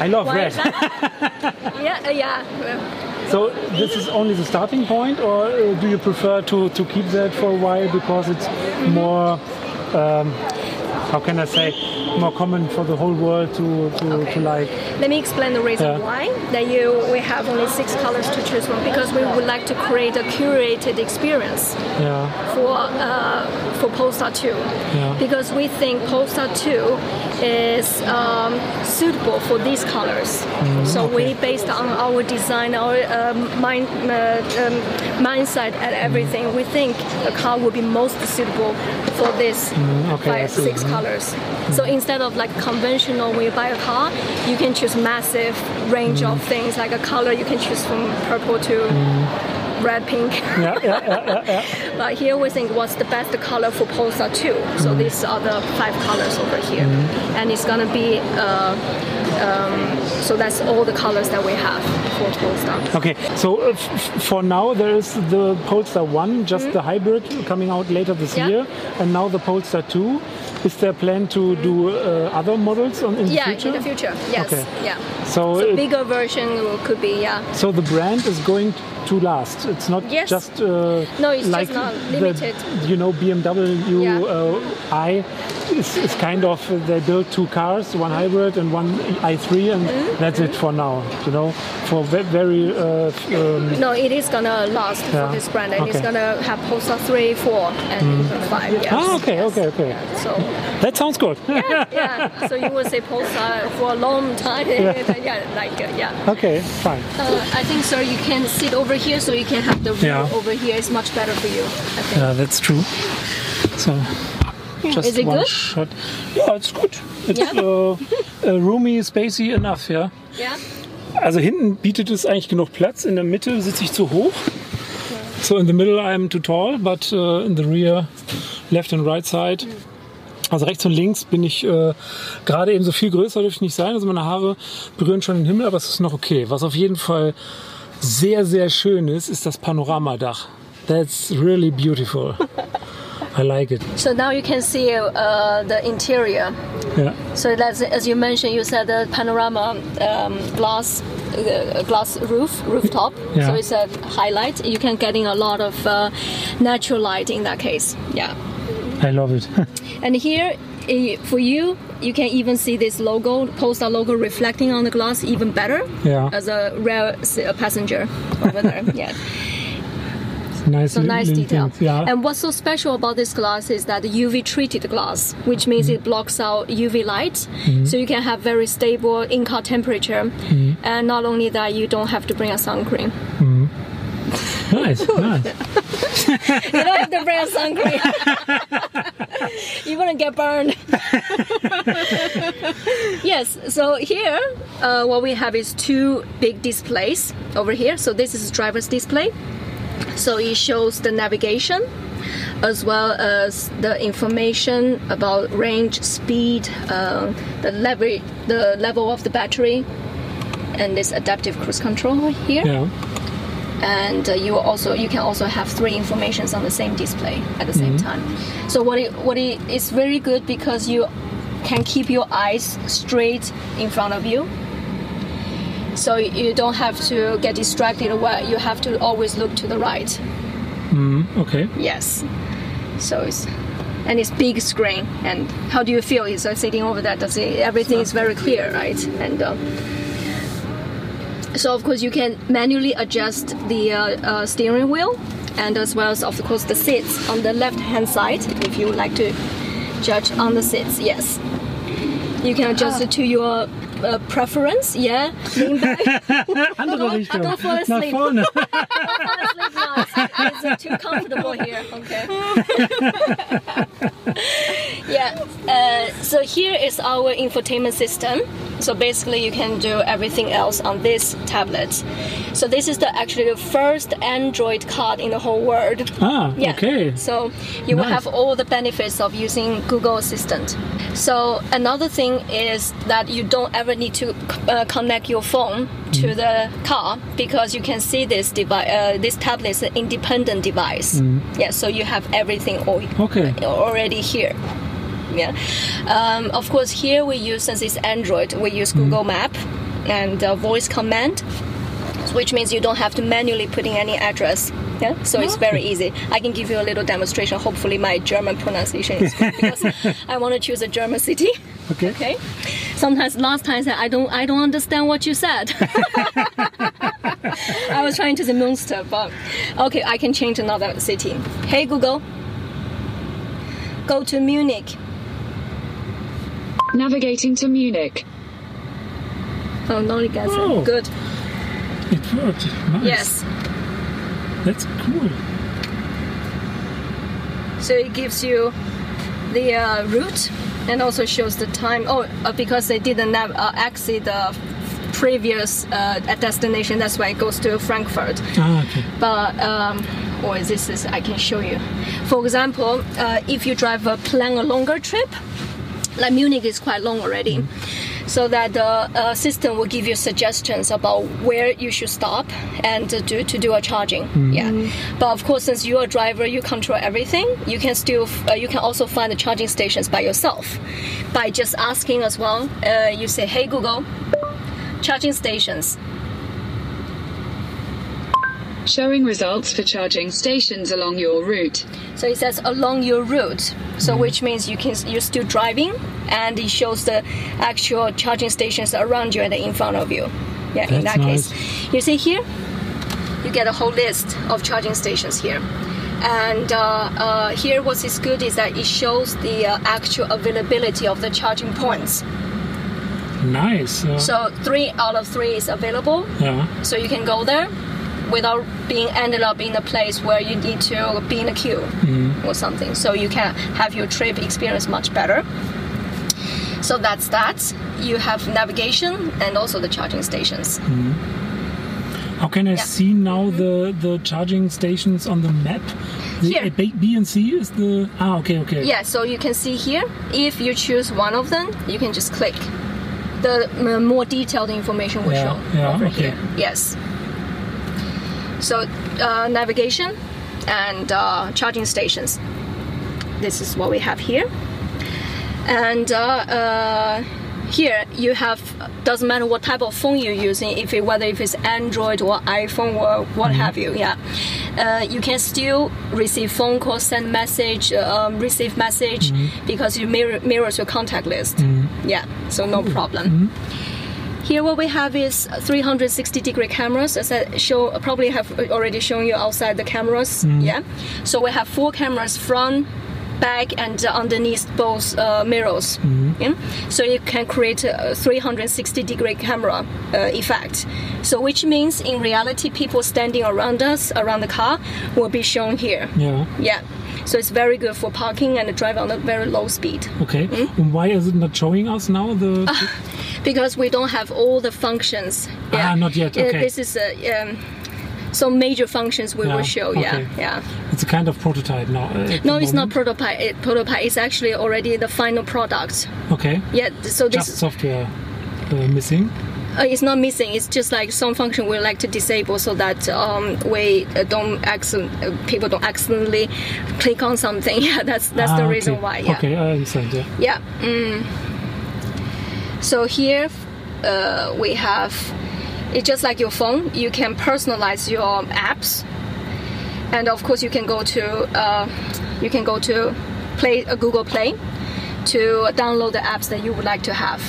I love why red. yeah, yeah. So this is only the starting point, or uh, do you prefer to, to keep that for a while because it's more, um, how can I say, more common for the whole world to, to, Okay. to like? Let me explain the reason Yeah. why that you we have only six colors to choose from because we would like to create a curated experience Yeah, for uh, for Polestar 2 Yeah. because we think Polestar 2 is um, suitable for these colors. so we based on our design, our um, mind, uh, um, mindset, and everything. We think the car will be most suitable for this okay, five, six colors. So instead of like conventional, when you buy a car, you can choose massive range of mm. things like a color. You can choose from purple to red, pink. yeah, yeah, yeah. But here we think what's the best color for Polestar 2. So mm. these are the five colors over here. Mm. And it's gonna be, uh, um, so that's all the colors that we have for Polestar. Okay, so uh, for now there is the Polestar 1, just the hybrid coming out later this Mm-hmm. Yeah. year, and now the Polestar 2. Is there a plan to do uh, other models on, in the Yeah, future? in the future, yes. Okay. Yeah. So, So bigger version could be, yeah. So the brand is going to last. It's not Yes. just uh, No, it's just like not the, limited. you know BMW Yeah. uh, i is, is kind of they build two cars, one hybrid and one i3, and Mm-hmm. that's it for now. You know, for very uh, um, No, it is gonna last Yeah. for this brand, and it's gonna have Polestar 3, 4, and even 5. Yes. ah okay yes. okay okay So that sounds good. yeah, so you will say Polestar for a long time. Yeah, like uh, yeah. okay, fine. Uh, I think, sir, you can sit over here, so you can have the view Yeah. over here. It's much better for you. I think. Yeah, that's true. So. Just Is it one good? shot. Yeah, it's good. It's Yeah? uh, uh, roomy, spacey enough, yeah. Yeah. Also hinten bietet es eigentlich genug Platz. In der Mitte sitze ich zu hoch. So in the middle I'm too tall, but uh, in the rear, left and right side. Also rechts und links bin ich äh, gerade eben so viel größer dürfte ich nicht sein. Also meine Haare berühren schon den Himmel, aber es ist noch okay. Was auf jeden Fall sehr, sehr schön ist, ist das Panoramadach. That's really beautiful. I like it. So now you can see uh, the interior. Ja. So that's as you mentioned, you said the panorama um, glass. Uh, glass roof, rooftop. Yeah. So it's a highlight. You can get in a lot of uh, natural light in that case. Yeah. I love it. And here, eh, for you, you can even see this logo, Polestar logo, reflecting on the glass even better Yeah. as a rare passenger over there. yeah, nice, so nice detail. things. Yeah. And what's so special about this glass is that the UV treated glass, which means Mm-hmm. it blocks out UV light, so you can have very stable in-car temperature. Mm-hmm. And not only that, you don't have to bring a sun cream. Nice, nice. You don't have to bring a sun cream. you wouldn't get burned. yes, so here uh, what we have is two big displays over here. So this is driver's display. So it shows the navigation as well as the information about range, speed, uh, the level, the level of the battery, and this adaptive cruise control here Yeah. And uh, you also you can also have three informations on the same display at the same time. So what it what it is very good because you can keep your eyes straight in front of you. So you don't have to get distracted away. You have to always look to the right. Okay. Yes. So it's and it's big screen. And how do you feel? Is uh, sitting over that? Does it, everything is very clear, right? And uh, so of course you can manually adjust the uh, uh, steering wheel, and as well as of course the seats on the left hand side if you would like to judge on the seats. Yes, you can adjust it to your uh, preference. Yeah, back. Andere Richtung. Don't fall Nach asleep. vorne. Sleep now. It's uh, too comfortable here. Okay. yeah. Uh, so here is our infotainment system. So basically, you can do everything else on this tablet. So this is the actually the first Android card in the whole world. Ah, Yeah. okay. So you will have all the benefits of using Google Assistant. So another thing is that you don't ever need to uh, connect your phone to Mm-hmm. the car because you can see this device. Uh, this tablet is an independent device. Mm-hmm. Yeah. So you have everything al- Okay. already here. Yeah. Um, of course, here we use since it's Android, we use Mm-hmm. Google Map and uh, voice command which means you don't have to manually put in any address. Yeah, so it's very easy. I can give you a little demonstration. Hopefully, my German pronunciation is good because I want to choose a German city. Okay. Okay. Sometimes last time I said I don't I don't understand what you said. I was trying to say Münster, but okay, I can change another city. Hey Google, go to Munich. Navigating to Munich. Oh, no, you guys. Oh. Good. It worked. Nice. Yes. That's cool. So it gives you the uh, route and also shows the time. Oh, uh, because they didn't nav- uh, exit the previous uh, destination, that's why it goes to Frankfurt. Ah, okay. But um, or this is I can show you. For example, uh, if you drive a plan a longer trip, like Munich is quite long already. So that the uh, system will give you suggestions about where you should stop and to do, to do a charging. Yeah, but of course, since you're a driver, you control everything. You can still uh, you can also find the charging stations by yourself by just asking as well. Uh, you say, "Hey Google, charging stations." Showing results for charging stations along your route. So it says along your route. So which means you can you're still driving, and it shows the actual charging stations around you and in front of you. Yeah, in That's that case, you see here, you get a whole list of charging stations here. And uh, uh, here, what is good is that it shows the uh, actual availability of the charging points. Nice. Uh, So three out of three is available. yeah. So you can go there without being ended up in a place where you need to be in a queue mm-hmm. or something. So you can have your trip experience much better. So that's that. You have navigation and also the charging stations. Mm-hmm. How can I Yeah. see now mm-hmm. the the charging stations on the map? The Here. B, B and C is the ah okay okay Yeah, so you can see here, if you choose one of them, you can just click. The m- more detailed information will Yeah, show yeah, over okay. here. Yes. So uh, navigation and uh, charging stations. This is what we have here. And uh, uh, here you have doesn't matter what type of phone you're using, if it, whether if it's Android or iPhone or what have you. Yeah, uh, you can still receive phone calls, send message, um, receive message because you mirror, mirrors your contact list. Yeah, so no problem. Here, what we have is 360 degree cameras. As I show, probably have already shown you outside the cameras. Yeah, so we have four cameras front, back, and underneath both uh, mirrors. Yeah? So you can create a 360 degree camera uh, effect. So which means in reality, people standing around us, around the car, will be shown here. yeah Yeah. So it's very good for parking and drive on a very low speed. okay. And why is it not showing us now the? because we don't have all the functions. Ah, not yet, Uh, okay. this is a. Um, some major functions we Yeah, will show. Yeah, okay. yeah. it's a kind of prototype now. uh, No, it's not prototype. It, prototype is actually already the final product. Okay. Yeah. So this Just software uh, missing. Uh, it's not missing. It's just like some function we like to disable so that um, we uh, don't accident, uh, people don't accidentally click on something. Yeah, that's that's the Ah, reason why. Yeah. Okay, I understand. Yeah. Yeah. Mm. So here uh, we have it's just like your phone. You can personalize your apps, and of course you can go to uh, you can go to Play uh, Google Play to download the apps that you would like to have.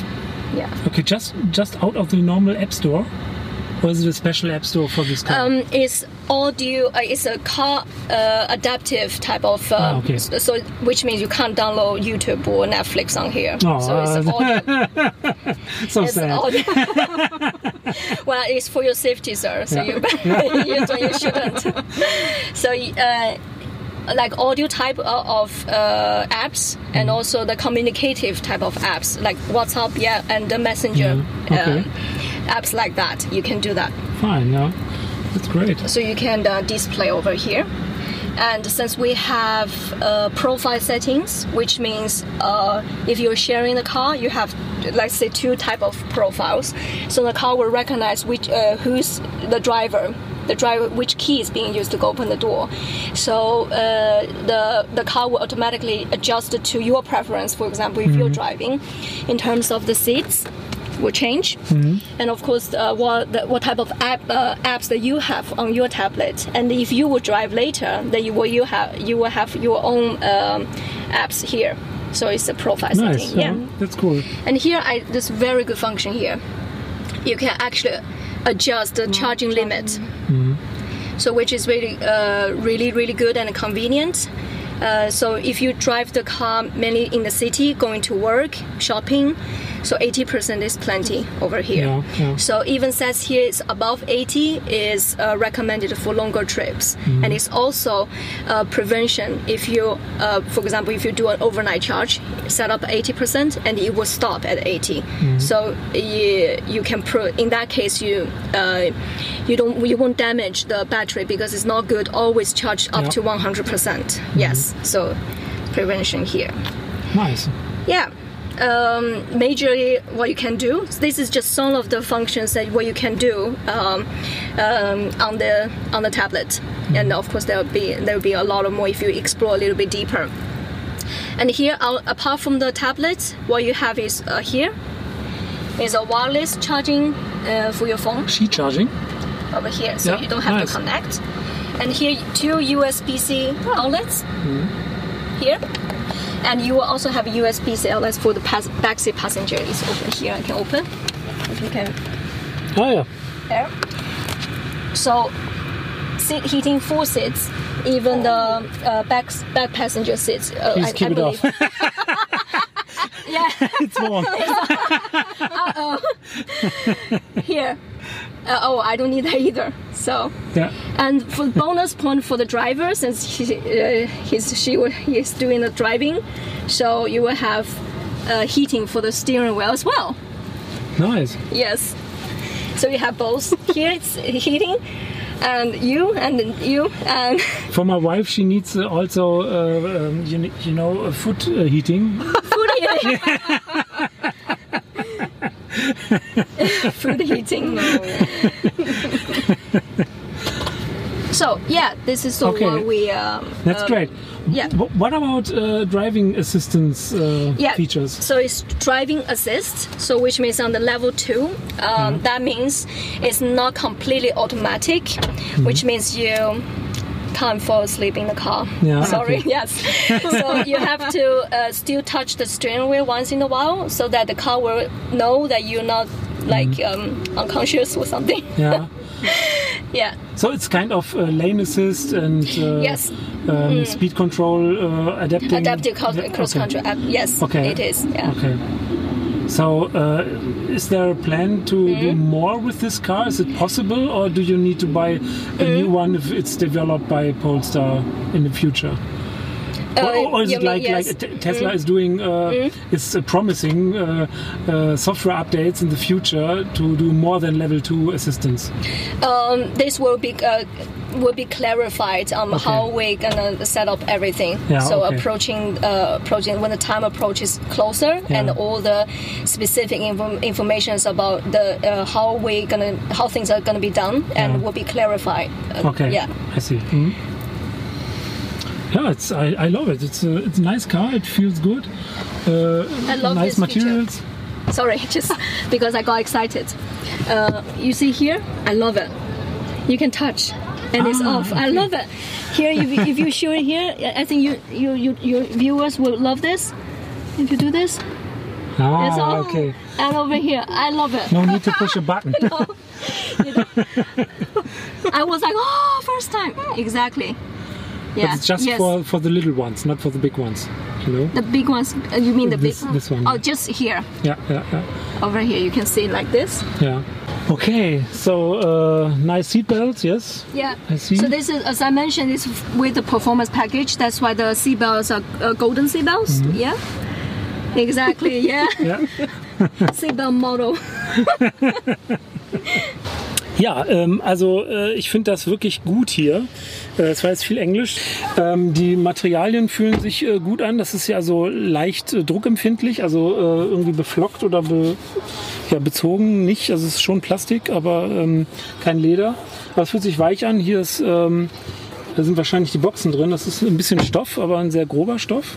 Yeah. Okay, just just out of the normal App Store. Or is it a special app store for this car? Um, it's audio. Uh, it's a car uh, adaptive type of. Uh, Ah, okay. so, which means you can't download YouTube or Netflix on here. Oh, so it's uh, audio. so it's sad. audio. well, it's for your safety, sir. So you you, don't, you shouldn't. so. Uh, like audio type of uh, apps and Mm. also the communicative type of apps like WhatsApp, yeah, and the Messenger Mm, okay. um, apps like that. You can do that Fine, yeah. That's great. so you can uh, display over here and since we have uh, profile settings which means uh, if you're sharing the car you have let's say two type of profiles so the car will recognize which uh, who's the driver the driver which key is being used to go open the door so uh, the the car will automatically adjust it to your preference for example if you're driving in terms of the seats will change, and of course, uh, what the, what type of app uh, apps that you have on your tablet, and if you will drive later, then you will you have you will have your own um, apps here. So it's a profile Nice. setting. Yeah. That's cool. And here, I this very good function here. You can actually adjust the charging limit, so which is really, uh, really, really good and convenient. Uh, so if you drive the car mainly in the city, going to work, shopping, so 80% is plenty over here. Yeah, yeah. So even says here it's above 80 is uh, recommended for longer trips, Mm-hmm. and it's also uh, prevention. If you, uh, for example, if you do an overnight charge, set up 80% and it will stop at 80. Mm-hmm. So you, you can pro- in that case you uh, you don't you won't damage the battery because it's not good always charge up Yeah. to 100%. Yes, so prevention here. Nice. Yeah. Um, majorly, what you can do. This is just some of the functions that what you can do um, um, on the on the tablet, and of course there will be there will be a lot of more if you explore a little bit deeper. And here, apart from the tablet, what you have is uh, here is a wireless charging uh, for your phone She charging? over here, so Yeah, you don't have nice. to connect. And here, two USB-C outlets Mm-hmm. here, and you will also have a USB-C outlets for the pas- backseat passenger. It's open here. I can open. If you can Oh, yeah. there. So, seat heating full seats, even the uh, back back passenger seats. Uh, Please I, keep I it believe. off. yeah, it's warm. Oh, here. Uh, oh, I don't need that either. So. yeah. And for bonus point for the driver, since he, uh, he's she he's doing the driving, so you will have uh, heating for the steering wheel as well. Nice. Yes. So you have both. Here it's heating, and you and you and For my wife, she needs also, uh, um, you, you know, food uh, heating. food heating. food heating. so yeah, this is so Okay. what we. Um, That's um, great. yeah. W- what about uh, driving assistance uh, yeah. features? So it's driving assist. So which means on the level two, um, Mm-hmm. that means it's not completely automatic, Mm-hmm. which means you can't fall asleep in the car. Yeah, Sorry. okay. Yes. so you have to uh, still touch the steering wheel once in a while, so that the car will know that you're not like Mm-hmm. um, unconscious or something. Yeah. Yeah. So it's kind of uh, lane assist and uh, Yes. um, speed control uh, adapting. Adaptive cross, Yeah, cross okay. country app. Yes. Okay. It is. Yeah. Okay. So, uh, is there a plan to Mm-hmm. do more with this car? Is it possible, or do you need to buy a Mm-hmm. new one if it's developed by Polestar in the future? Or, or is it like, yes. like Te- Tesla is doing, uh, is uh, promising uh, uh, software updates in the future to do more than level two assistance? um, this will be uh, will be clarified on Okay. how we're gonna set up everything. Yeah, so okay. approaching uh, approaching when the time approaches closer, and all the specific info- informations about the uh, how we gonna how things are gonna be done, and Yeah. will be clarified. Uh, Okay. Yeah. I see. Mhm. Yeah, it's I, I love it. It's a it's a nice car. It feels good. Uh, I love nice this feature. materials. Sorry, just because I got excited. Uh, you see here, I love it. You can touch, and it's Ah, off. I love it. Here, if you, if you show it here, I think you, you, you your viewers will love this. If you do this, Ah, all. okay. And over here, I love it. No need to push a button. No. I was like, oh, first time. Exactly. Yeah. But it's just yes. for, for the little ones, not for the big ones. You know? the big ones. uh, You mean the This- big one? this one, Oh, yeah. just here. Yeah, yeah, yeah. Over here, you can see it like this. yeah. Okay, so uh, nice seat belts, yes. Yeah. I see. So this is, as I mentioned, is with the performance package. That's why the seatbelts are uh, golden seatbelts. Mm-hmm. Yeah. Exactly. Yeah. Ja. Seatbelt model. Ja, ähm, also äh, ich finde das wirklich gut hier. Äh, Es war jetzt viel Englisch. Ähm, die Materialien fühlen sich äh, gut an. Das ist ja so leicht äh, druckempfindlich, also äh, irgendwie beflockt oder be, ja, bezogen nicht. Also es ist schon Plastik, aber ähm, kein Leder. Aber es fühlt sich weich an. Hier ist, ähm, da sind wahrscheinlich die Boxen drin. Das ist ein bisschen Stoff, aber ein sehr grober Stoff.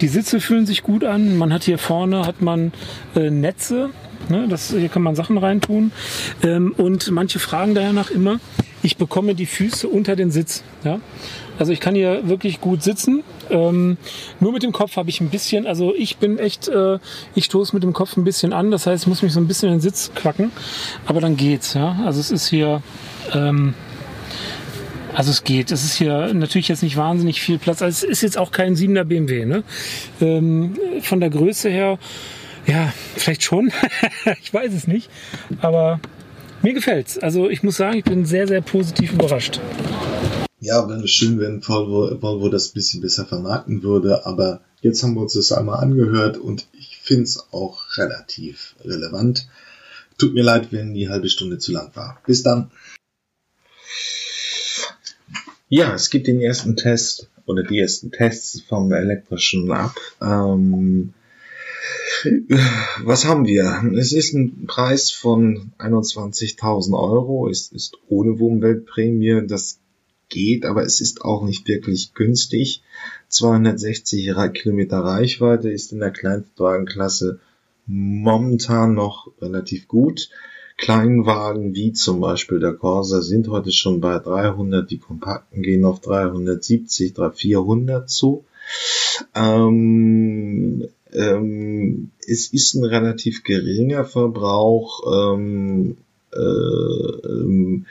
Die Sitze fühlen sich gut an. Man hat hier vorne hat man äh, Netze. Ne, das, hier kann man Sachen reintun. Ähm, und manche fragen daher nach immer, ich bekomme die Füße unter den Sitz. Ja? Also ich kann hier wirklich gut sitzen. Ähm, nur mit dem Kopf habe ich ein bisschen, also ich bin echt, äh, ich stoße mit dem Kopf ein bisschen an. Das heißt, ich muss mich so ein bisschen in den Sitz quacken. Aber dann geht's. Ja? Also es ist hier... Ähm, also es geht. Es ist hier natürlich jetzt nicht wahnsinnig viel Platz. Also es ist jetzt auch kein 7er BMW. Ne? Ähm, von der Größe her, ja, vielleicht schon. ich weiß es nicht. Aber mir gefällt's. Also ich muss sagen, ich bin sehr, sehr positiv überrascht. Ja, wäre schön, wenn Volvo, Volvo das ein bisschen besser vermarkten würde, aber jetzt haben wir uns das einmal angehört und ich finde es auch relativ relevant. Tut mir leid, wenn die halbe Stunde zu lang war. Bis dann. Ja, es gibt den ersten Test oder die ersten Tests vom elektrischen ab. Ähm, was haben wir? Es ist ein Preis von 21.000 Euro. Es ist ohne Umweltprämie. Das geht, aber es ist auch nicht wirklich günstig. 260 Kilometer Reichweite ist in der Kleinstwagenklasse momentan noch relativ gut. Kleinwagen wie zum Beispiel der Corsa sind heute schon bei 300, die kompakten gehen auf 370, 400 zu. Ähm, ähm, es ist ein relativ geringer Verbrauch. Ähm, äh, ähm,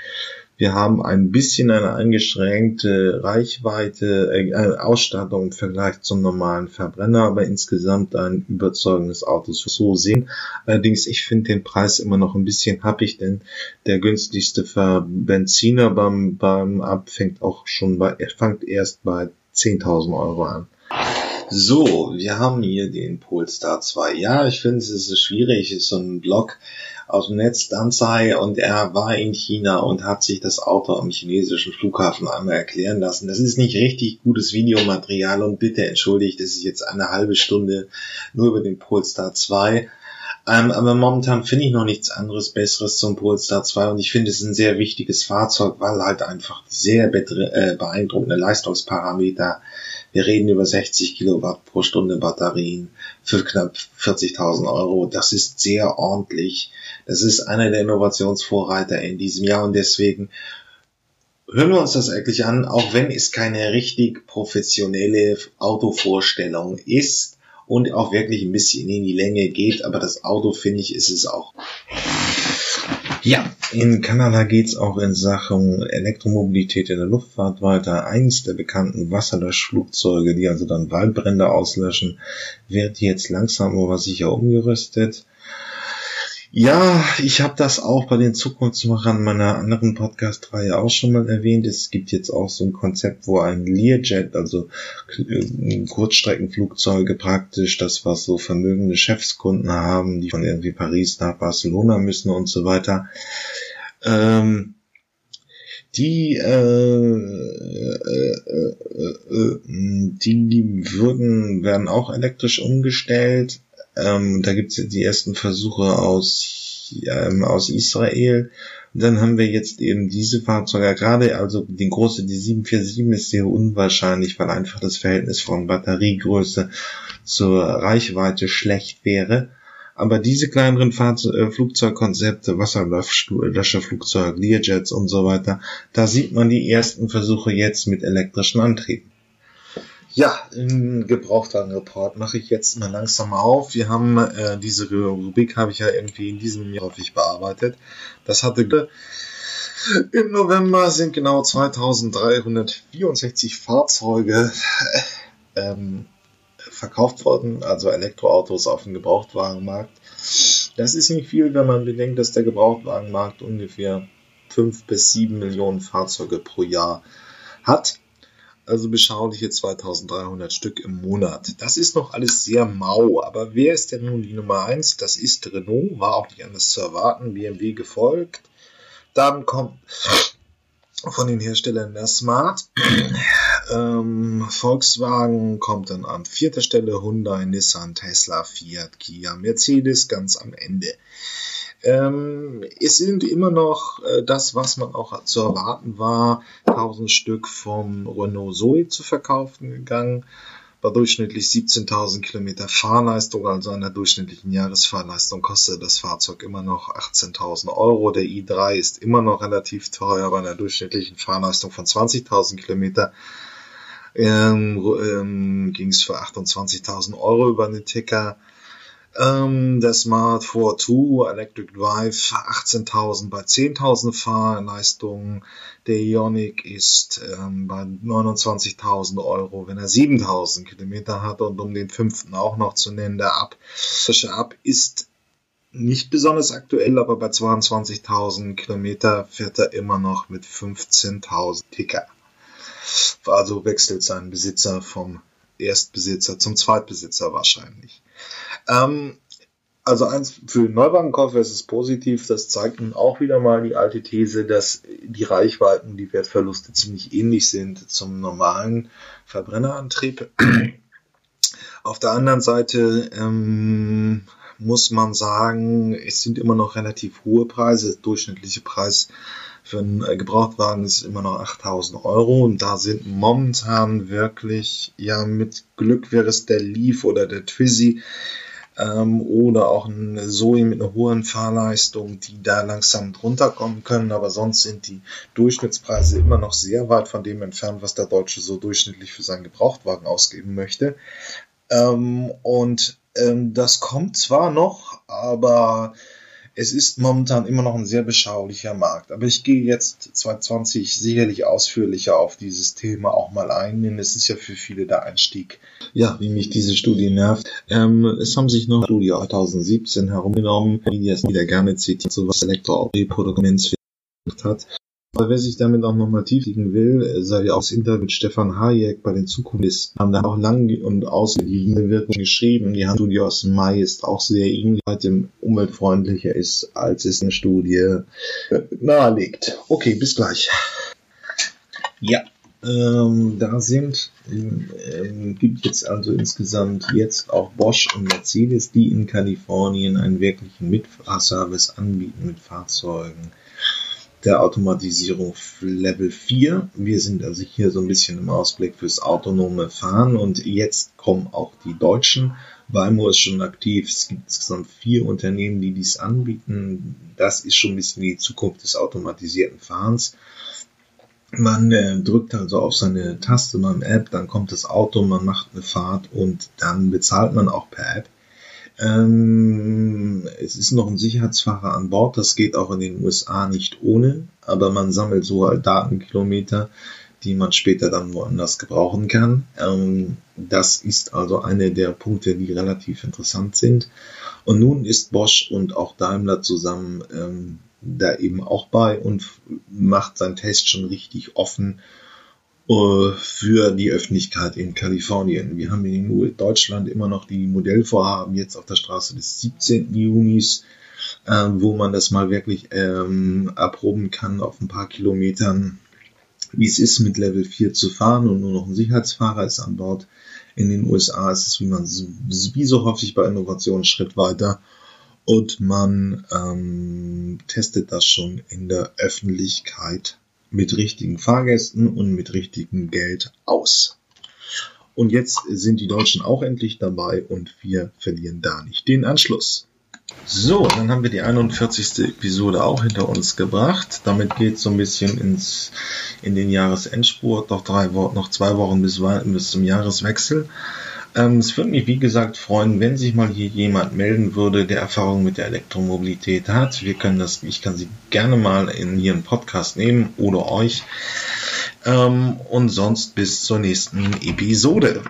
wir haben ein bisschen eine eingeschränkte Reichweite, äh, Ausstattung im Vergleich zum normalen Verbrenner, aber insgesamt ein überzeugendes Auto so sehen. Allerdings, ich finde den Preis immer noch ein bisschen happig, denn der günstigste Ver Benziner beim, beim Ab fängt auch schon bei, fängt erst bei 10.000 Euro an. So, wir haben hier den Polestar 2. Ja, ich finde es ist schwierig, es ist so ein Blog aus dem Netz Danzai und er war in China und hat sich das Auto am chinesischen Flughafen einmal erklären lassen. Das ist nicht richtig gutes Videomaterial und bitte entschuldigt, es ist jetzt eine halbe Stunde nur über den Polestar 2. Ähm, aber momentan finde ich noch nichts anderes Besseres zum Polestar 2 und ich finde es ein sehr wichtiges Fahrzeug, weil halt einfach sehr äh, beeindruckende Leistungsparameter wir reden über 60 Kilowatt pro Stunde Batterien für knapp 40.000 Euro. Das ist sehr ordentlich. Das ist einer der Innovationsvorreiter in diesem Jahr und deswegen hören wir uns das eigentlich an, auch wenn es keine richtig professionelle Autovorstellung ist und auch wirklich ein bisschen in die Länge geht, aber das Auto finde ich ist es auch. Ja, in Kanada geht's auch in Sachen Elektromobilität in der Luftfahrt weiter. Eins der bekannten Wasserlöschflugzeuge, die also dann Waldbrände auslöschen, wird jetzt langsam aber sicher umgerüstet. Ja, ich habe das auch bei den Zukunftsmachern meiner anderen Podcast-Reihe auch schon mal erwähnt. Es gibt jetzt auch so ein Konzept, wo ein Learjet, also Kurzstreckenflugzeuge praktisch, das was so vermögende Chefskunden haben, die von irgendwie Paris nach Barcelona müssen und so weiter, ähm, die, äh, äh, äh, die, die würden, werden auch elektrisch umgestellt. Ähm, da gibt's die ersten Versuche aus, ähm, aus Israel. Und dann haben wir jetzt eben diese Fahrzeuge, gerade also die große, die 747 ist sehr unwahrscheinlich, weil einfach das Verhältnis von Batteriegröße zur Reichweite schlecht wäre. Aber diese kleineren Fahrzeug äh, Flugzeugkonzepte, Wasserlöschflugzeug, Learjets und so weiter, da sieht man die ersten Versuche jetzt mit elektrischen Antrieben. Ja, im Gebrauchtwagenreport mache ich jetzt mal langsam auf. Wir haben äh, diese Rubrik habe ich ja irgendwie in diesem Jahr häufig bearbeitet. Das hatte im November sind genau 2364 Fahrzeuge ähm, verkauft worden, also Elektroautos auf dem Gebrauchtwagenmarkt. Das ist nicht viel, wenn man bedenkt, dass der Gebrauchtwagenmarkt ungefähr 5 bis 7 Millionen Fahrzeuge pro Jahr hat also beschauliche 2300 Stück im Monat. Das ist noch alles sehr mau, aber wer ist denn nun die Nummer 1? Das ist Renault, war auch nicht anders zu erwarten, BMW gefolgt. Dann kommt von den Herstellern der Smart. Ähm, Volkswagen kommt dann an vierter Stelle, Hyundai, Nissan, Tesla, Fiat, Kia, Mercedes ganz am Ende. Ähm, es sind immer noch äh, das, was man auch zu erwarten war, 1000 Stück vom Renault Zoe zu verkaufen gegangen. Bei durchschnittlich 17.000 Kilometer Fahrleistung, also einer durchschnittlichen Jahresfahrleistung, kostet das Fahrzeug immer noch 18.000 Euro. Der i3 ist immer noch relativ teuer bei einer durchschnittlichen Fahrleistung von 20.000 Kilometer. Ähm, ähm, ging es für 28.000 Euro über den Ticker. Ähm, der Smart 4 Electric Drive 18.000 bei 10.000 Fahrleistungen. Der Ionic ist ähm, bei 29.000 Euro, wenn er 7.000 Kilometer hat. Und um den fünften auch noch zu nennen, der Up. Der Up ist nicht besonders aktuell, aber bei 22.000 Kilometer fährt er immer noch mit 15.000 Ticker. Also wechselt sein Besitzer vom Erstbesitzer zum Zweitbesitzer wahrscheinlich. Ähm, also eins für Neuwagenkäufer ist es positiv, das zeigt nun auch wieder mal die alte These, dass die Reichweiten, die Wertverluste ziemlich ähnlich sind zum normalen Verbrennerantrieb. Auf der anderen Seite ähm, muss man sagen, es sind immer noch relativ hohe Preise. Der durchschnittliche Preis für einen äh, Gebrauchtwagen ist immer noch 8000 Euro und da sind momentan wirklich, ja, mit Glück wäre es der Leaf oder der Twizy ähm, oder auch ein Zoe mit einer hohen Fahrleistung, die da langsam drunter kommen können, aber sonst sind die Durchschnittspreise immer noch sehr weit von dem entfernt, was der Deutsche so durchschnittlich für seinen Gebrauchtwagen ausgeben möchte. Ähm, und ähm, das kommt zwar noch, aber es ist momentan immer noch ein sehr beschaulicher Markt. Aber ich gehe jetzt 2020 sicherlich ausführlicher auf dieses Thema auch mal ein, denn es ist ja für viele der Einstieg. Ja, wie mich diese Studie nervt. Ähm, es haben sich noch Studie 2017 herumgenommen, die es wieder gerne zitiert, so was Elektroauto-Produktions hat. Aber wer sich damit auch nochmal tieflegen will, sei ja auch das Interview mit Stefan Hayek bei den Zukunftslisten, haben da auch lang und ausgediegene Wirkung geschrieben. Die Handstudie aus Mai ist auch sehr ähnlich, dem umweltfreundlicher ist, als es eine Studie äh, nahelegt. Okay, bis gleich. Ja, ähm, da sind, ähm, gibt jetzt also insgesamt jetzt auch Bosch und Mercedes, die in Kalifornien einen wirklichen Mitfahrservice anbieten mit Fahrzeugen der Automatisierung Level 4. Wir sind also hier so ein bisschen im Ausblick fürs autonome Fahren und jetzt kommen auch die Deutschen. Waymo ist schon aktiv. Es gibt insgesamt vier Unternehmen, die dies anbieten. Das ist schon ein bisschen die Zukunft des automatisierten Fahrens. Man äh, drückt also auf seine Taste beim App, dann kommt das Auto, man macht eine Fahrt und dann bezahlt man auch per App. Ähm, es ist noch ein Sicherheitsfahrer an Bord, das geht auch in den USA nicht ohne, aber man sammelt so halt Datenkilometer, die man später dann woanders gebrauchen kann. Ähm, das ist also eine der Punkte, die relativ interessant sind. Und nun ist Bosch und auch Daimler zusammen ähm, da eben auch bei und macht seinen Test schon richtig offen für die Öffentlichkeit in Kalifornien. Wir haben in Deutschland immer noch die Modellvorhaben jetzt auf der Straße des 17. Junis, äh, wo man das mal wirklich ähm, erproben kann auf ein paar Kilometern, wie es ist, mit Level 4 zu fahren und nur noch ein Sicherheitsfahrer ist an Bord. In den USA ist es, wie man wie so häufig bei Innovationen, Schritt weiter und man ähm, testet das schon in der Öffentlichkeit mit richtigen Fahrgästen und mit richtigem Geld aus. Und jetzt sind die Deutschen auch endlich dabei und wir verlieren da nicht den Anschluss. So, dann haben wir die 41. Episode auch hinter uns gebracht. Damit geht es so ein bisschen ins, in den Jahresendspurt. Noch, drei, noch zwei Wochen bis, bis zum Jahreswechsel. Ähm, es würde mich, wie gesagt, freuen, wenn sich mal hier jemand melden würde, der Erfahrung mit der Elektromobilität hat. Wir können das, ich kann sie gerne mal in ihren Podcast nehmen oder euch. Ähm, und sonst bis zur nächsten Episode.